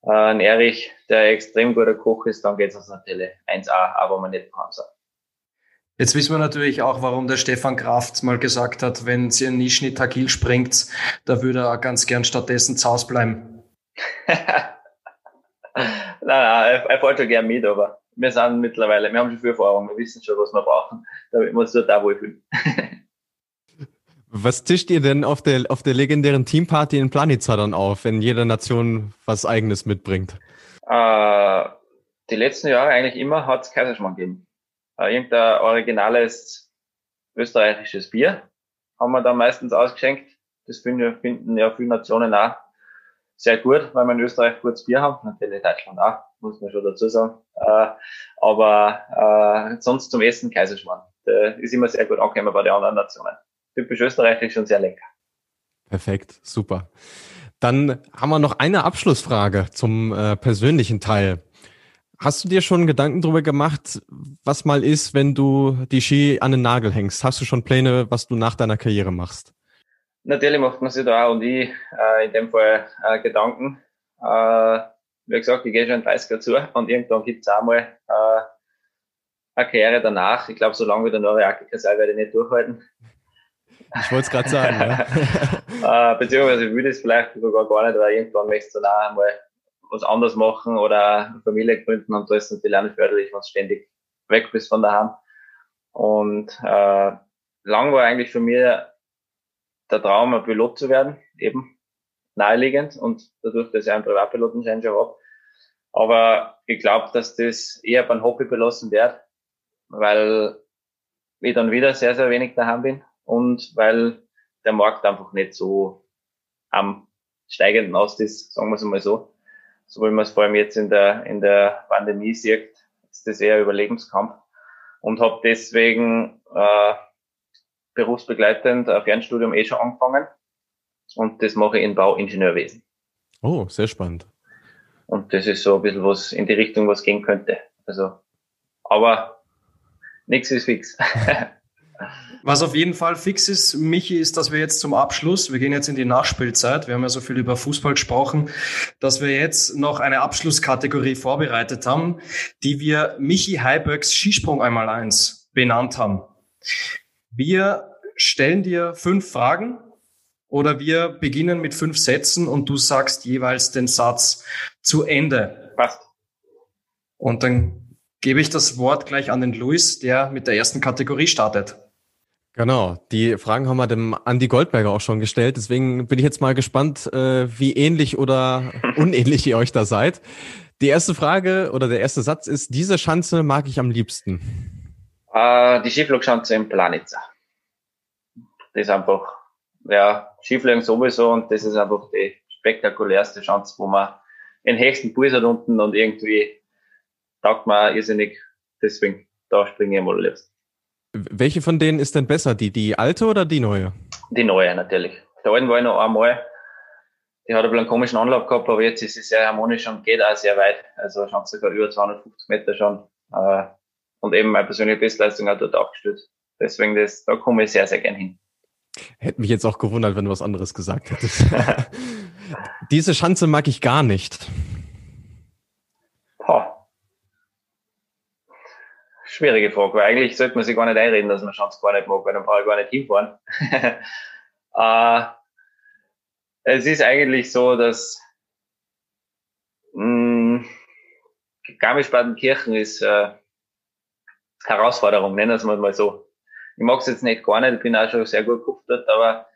Äh, ein Erich, der extrem guter Koch ist, dann geht es uns natürlich 1A, aber man nicht sein. Jetzt wissen wir natürlich auch, warum der Stefan Kraft mal gesagt hat, wenn sie einen Nischnit agil springt, da würde er ganz gern stattdessen zu Hause bleiben. [laughs] nein, nein, er, er fährt schon gern mit, aber wir sind mittlerweile, wir haben schon viel Erfahrung, wir wissen schon, was wir brauchen, damit wir uns dort auch wohlfühlen. [laughs] Was tischt ihr denn auf der, auf der legendären Teamparty in Planica dann auf, wenn jede Nation was Eigenes mitbringt? Äh, die letzten Jahre eigentlich immer hat es Kaiserschmarrn gegeben. Äh, irgendein originales österreichisches Bier haben wir da meistens ausgeschenkt. Das finden, finden ja viele Nationen auch sehr gut, weil wir in Österreich gutes Bier haben. Natürlich Deutschland auch, muss man schon dazu sagen. Äh, aber äh, sonst zum Essen Kaiserschmarrn. Der ist immer sehr gut angekommen bei den anderen Nationen typisch österreichisch und sehr lecker. Perfekt, super. Dann haben wir noch eine Abschlussfrage zum äh, persönlichen Teil. Hast du dir schon Gedanken darüber gemacht, was mal ist, wenn du die Ski an den Nagel hängst? Hast du schon Pläne, was du nach deiner Karriere machst? Natürlich macht man sich da auch und ich äh, in dem Fall äh, Gedanken. Äh, wie gesagt, ich gehe schon 30er zu und irgendwann gibt es auch mal äh, eine Karriere danach. Ich glaube, solange wie der Noriakiker sei, werde ich nicht durchhalten. Ich wollte es gerade sagen, ja. äh, [laughs] beziehungsweise ich würde es vielleicht sogar gar nicht, weil irgendwann möchtest du dann auch mal was anderes machen oder eine Familie gründen und da ist es natürlich auch nicht förderlich, wenn du ständig weg bist von daheim. Und äh, lang war eigentlich für mich der Traum, ein Pilot zu werden, eben naheliegend und dadurch, dass ich einen Privatpilotenschein schon habe. Aber ich glaube, dass das eher beim Hobby belassen wird, weil ich dann wieder sehr, sehr wenig daheim bin und weil der Markt einfach nicht so am steigenden Ast ist, sagen wir es mal so. So wie man es vor allem jetzt in der, in der Pandemie sieht, ist das eher Überlebenskampf und habe deswegen äh, berufsbegleitend ein Fernstudium eh schon angefangen und das mache ich in Bauingenieurwesen. Oh, sehr spannend. Und das ist so ein bisschen was in die Richtung, was gehen könnte. Also, aber nichts ist fix. [laughs] Was auf jeden Fall fix ist, Michi, ist, dass wir jetzt zum Abschluss, wir gehen jetzt in die Nachspielzeit, wir haben ja so viel über Fußball gesprochen, dass wir jetzt noch eine Abschlusskategorie vorbereitet haben, die wir Michi Heibergs Skisprung einmal eins benannt haben. Wir stellen dir fünf Fragen oder wir beginnen mit fünf Sätzen und du sagst jeweils den Satz zu Ende. Passt. Und dann gebe ich das Wort gleich an den Luis, der mit der ersten Kategorie startet. Genau, die Fragen haben wir dem Andi Goldberger auch schon gestellt. Deswegen bin ich jetzt mal gespannt, äh, wie ähnlich oder [laughs] unähnlich ihr euch da seid. Die erste Frage oder der erste Satz ist, diese Schanze mag ich am liebsten. Äh, die Skiflugschanze in Planica. Das ist einfach, ja, Skifliegen sowieso und das ist einfach die spektakulärste Chance, wo man den höchsten Puls hat unten und irgendwie taugt man irrsinnig. Deswegen, da springe ich mal liebst. Welche von denen ist denn besser, die, die alte oder die neue? Die neue natürlich. Der alten war ich noch einmal. Die hat ein bisschen einen komischen Anlauf gehabt, aber jetzt ist sie sehr harmonisch und geht auch sehr weit. Also schon sogar über 250 Meter schon. Äh, und eben meine persönliche Bestleistung hat dort aufgestellt. Deswegen, das, da komme ich sehr, sehr gern hin. Hätte mich jetzt auch gewundert, wenn du was anderes gesagt hättest. [laughs] Diese Schanze mag ich gar nicht. Schwierige Frage, weil eigentlich sollte man sich gar nicht einreden, dass man Chance gar nicht mag, weil dann brauche ich gar nicht hinfahren. [laughs] äh, es ist eigentlich so, dass hm, Garmisch-Partenkirchen ist äh, Herausforderung, nennen wir es mal so. Ich mag es jetzt nicht gar nicht, ich bin auch schon sehr gut geguckt dort, aber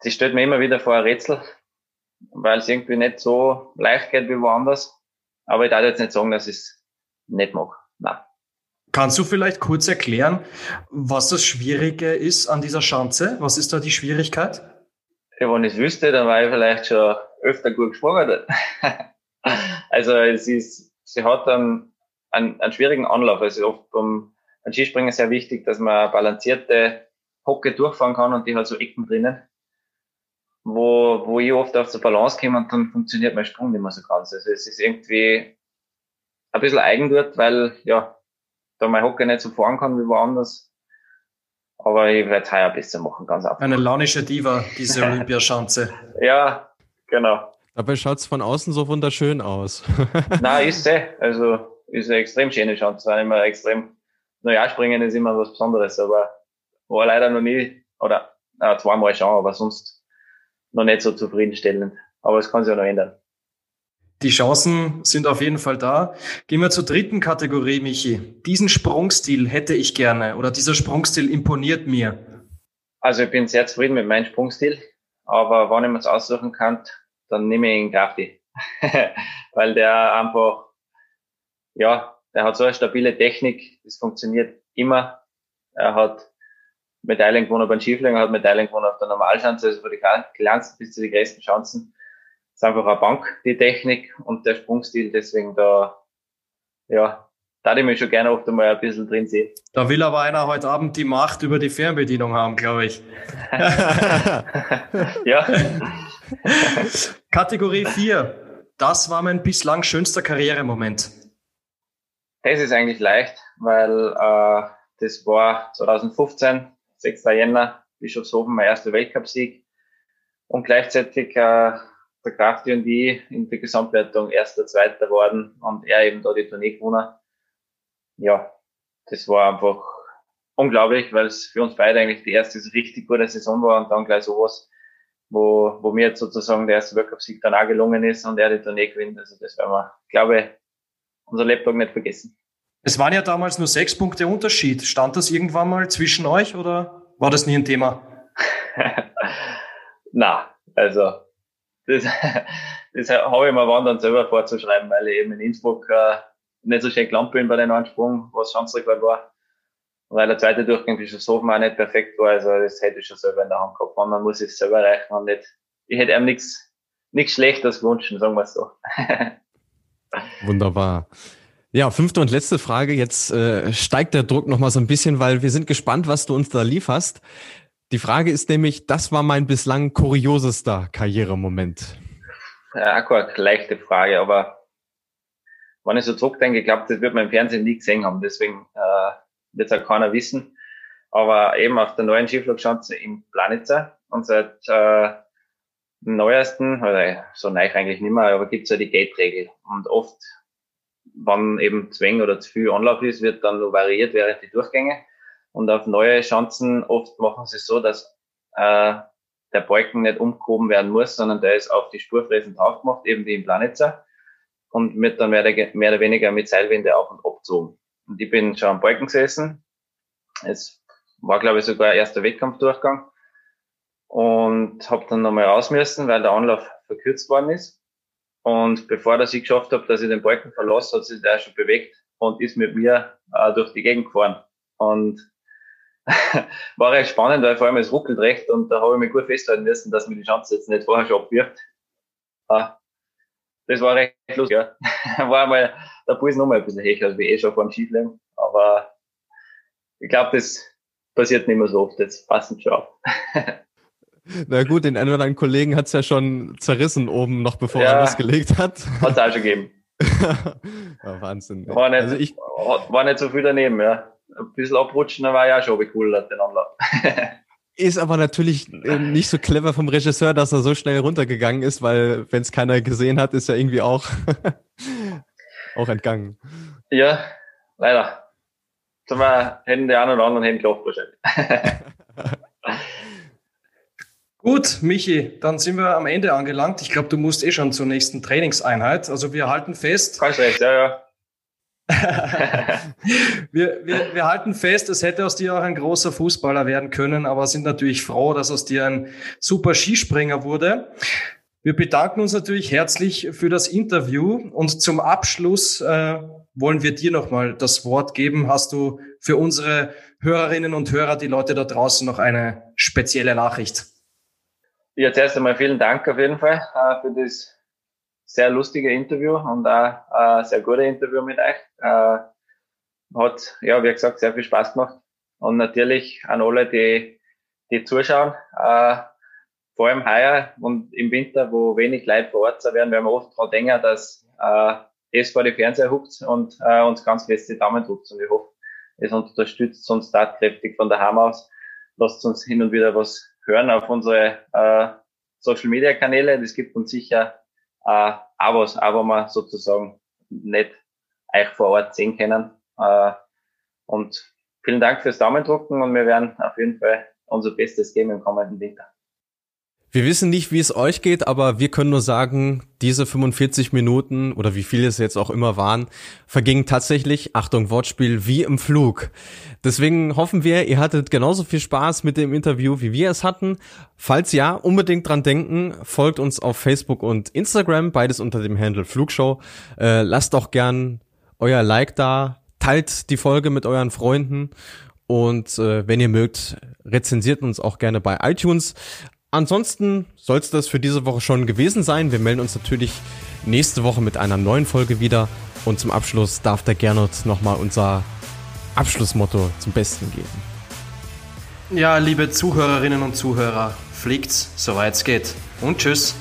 sie stellt mir immer wieder vor ein Rätsel, weil es irgendwie nicht so leicht geht wie woanders. Aber ich darf jetzt nicht sagen, dass ich es nicht mag. Nein. Kannst du vielleicht kurz erklären, was das Schwierige ist an dieser Schanze? Was ist da die Schwierigkeit? Ja, wenn ich es wüsste, dann war ich vielleicht schon öfter gut geschwagert. [laughs] also es ist, sie hat einen, einen, einen schwierigen Anlauf. Also oft beim, beim Skispringen sehr wichtig, dass man balancierte Hocke durchfahren kann und die hat so Ecken drinnen wo, wo ich oft auf der Balance komme und dann funktioniert mein Sprung nicht mehr so ganz. Also es ist irgendwie ein bisschen eigen dort, weil ja, da mein Hocker nicht so fahren kann wie woanders. Aber ich werde es heuer besser machen, ganz einfach. Eine launische Diva, diese [laughs] Olympiaschanze. ja, genau. Dabei schaut's von außen so wunderschön aus. [laughs] Nein, ist sie. Also ist eine extrem schöne Chance. Weil immer extrem Neujahrspringen ist immer was Besonderes, aber war leider noch nie, oder äh, zweimal schon, aber sonst noch nicht so zufriedenstellend. Aber es kann sich ja noch ändern. Die Chancen sind auf jeden Fall da. Gehen wir zur dritten Kategorie, Michi. Diesen Sprungstil hätte ich gerne oder dieser Sprungstil imponiert mir. Also ich bin sehr zufrieden mit meinem Sprungstil, aber wenn ich mir es aussuchen kann, dann nehme ich ihn Grafti. [laughs] Weil der einfach, ja, der hat so eine stabile Technik, das funktioniert immer. Er hat Medaillen gewonnen beim Skifliegen, hat Medaillen gewonnen auf der Normalschanze, also von den kleinsten bis zu den größten Chancen. Das ist einfach eine Bank, die Technik und der Sprungstil, deswegen da, ja, da ich mich schon gerne oft einmal ein bisschen drin sehen. Da will aber einer heute Abend die Macht über die Fernbedienung haben, glaube ich. [laughs] ja. [laughs] Kategorie 4. Das war mein bislang schönster Karrieremoment. Das ist eigentlich leicht, weil äh, das war 2015 6. Jänner, Bischofshofen, mein erster Weltcupsieg. Und gleichzeitig äh, der Krafti und ich in der Gesamtwertung erster, zweiter worden und er eben da die Tournee gewonnen. Ja, das war einfach unglaublich, weil es für uns beide eigentlich die erste richtig gute Saison war und dann gleich sowas, wo, wo mir jetzt sozusagen der erste Weltcup-Sieg dann auch gelungen ist und er die Tournee gewinnt. Also das werden wir, glaube ich, unser Laptop nicht vergessen. Es waren ja damals nur sechs Punkte Unterschied. Stand das irgendwann mal zwischen euch oder war das nie ein Thema? [laughs] Na, also das, [laughs] das habe ich mir wann dann selber vorzuschreiben, weil ich eben in Innsbruck äh, nicht so schön gelandet bin bei den neuen Sprung, was Schanzrekord war. Weil der zweite Durchgang Bischofshofen auch nicht perfekt war, also das hätte ich schon selber in der Hand gehabt. Man muss es selber erreichen und nicht, ich hätte ihm nichts, nichts Schlechtes gewünscht, sagen wir es so. [laughs] Wunderbar. Ja, fünfte und letzte Frage. Jetzt äh, steigt der Druck nochmal so ein bisschen, weil wir sind gespannt, was du uns da lieferst. Die Frage ist nämlich, das war mein bislang kuriosester Karrieremoment. Ja, eine leichte Frage, aber wenn ich so zurückdenke, ich glaube, das wird man im Fernsehen nie gesehen haben, deswegen äh, wird es auch keiner wissen. Aber eben auf der neuen Skiflugschanze in Planitzer und seit äh, neuesten, oder so neu eigentlich nicht mehr, aber gibt es ja die Gate-Regel. Und oft wann eben zu wenig oder zu viel Anlauf ist, wird dann variiert während die Durchgänge. Und auf neue Chancen oft machen sie es so, dass äh, der Balken nicht umgehoben werden muss, sondern der ist auf die Spurfräsen drauf gemacht, eben wie im Planitzer, und wird dann mehr, oder weniger mit Seilwinde auf und abgezogen. Und ich bin schon am Balken gesessen. Es war, glaube ich, sogar erster Wettkampfdurchgang. Und habe dann nochmal raus müssen, weil der Anlauf verkürzt worden ist. Und bevor dass ich geschafft habe, dass ich den Balken verlasse, hat sich der schon bewegt und ist mit mir äh, durch die Gegend gefahren. Und [laughs] war recht spannend, weil vor allem es ruckelt recht und da habe ich mich gut festhalten müssen, dass mir die Chance jetzt nicht vorher schon abwirft. Äh, das war recht lustig, ja. [laughs] war einmal der Puls noch mal ein bisschen höher, als wie eh schon vor dem Skifliegen. Aber ich glaube, das passiert nicht mehr so oft, jetzt passend schon auf. [laughs] Na gut, den einen oder anderen Kollegen hat es ja schon zerrissen oben, noch bevor ja, er losgelegt hat. Hat es auch schon gegeben. ja, Wahnsinn. War nicht, also ich, war nicht so viel daneben, ja. Ein bisschen abrutschen, dann war ja schon cool, den Anlauf. Ist aber natürlich äh, nicht so clever vom Regisseur, dass er so schnell runtergegangen ist, weil wenn es keiner gesehen hat, ist er irgendwie auch, [laughs] auch entgangen. Ja, leider. sind wir, hätten die einen oder anderen hätten gelacht wahrscheinlich. Gut, Michi, dann sind wir am Ende angelangt. Ich glaube, du musst eh schon zur nächsten Trainingseinheit. Also wir halten fest. Kein Stress, ja, ja. [laughs] wir, wir, wir halten fest, es hätte aus dir auch ein großer Fußballer werden können, aber sind natürlich froh, dass aus dir ein super Skispringer wurde. Wir bedanken uns natürlich herzlich für das Interview und zum Abschluss äh, wollen wir dir nochmal das Wort geben. Hast du für unsere Hörerinnen und Hörer, die Leute da draußen, noch eine spezielle Nachricht? Ja, zuerst einmal vielen Dank auf jeden Fall äh, für das sehr lustige Interview und auch äh, sehr gute Interview mit euch. Äh, hat, ja, wie gesagt, sehr viel Spaß gemacht. Und natürlich an alle, die, die zuschauen, äh, vor allem heuer und im Winter, wo wenig Leute vor Ort sein werden, werden wir oft daran denken, dass äh, es vor die Fernseher huckt und äh, uns ganz fest die Daumen drückt. Und ich hoffe, es unterstützt uns tatkräftig von daheim aus. Lasst uns hin und wieder was hören auf unsere äh, Social Media Kanäle. Das gibt uns sicher äh, auch was, auch wenn wir sozusagen nicht euch vor Ort sehen können. Äh, und vielen Dank fürs Daumendrucken und wir werden auf jeden Fall unser Bestes geben im kommenden Winter. Wir wissen nicht, wie es euch geht, aber wir können nur sagen, diese 45 Minuten oder wie viele es jetzt auch immer waren, vergingen tatsächlich, Achtung Wortspiel, wie im Flug. Deswegen hoffen wir, ihr hattet genauso viel Spaß mit dem Interview, wie wir es hatten. Falls ja, unbedingt dran denken, folgt uns auf Facebook und Instagram, beides unter dem Handle Flugshow. Äh, lasst doch gern euer Like da, teilt die Folge mit euren Freunden und äh, wenn ihr mögt, rezensiert uns auch gerne bei iTunes. Ansonsten soll es das für diese Woche schon gewesen sein. Wir melden uns natürlich nächste Woche mit einer neuen Folge wieder. Und zum Abschluss darf der Gernot nochmal unser Abschlussmotto zum Besten geben. Ja, liebe Zuhörerinnen und Zuhörer, fliegt's, soweit es geht. Und tschüss.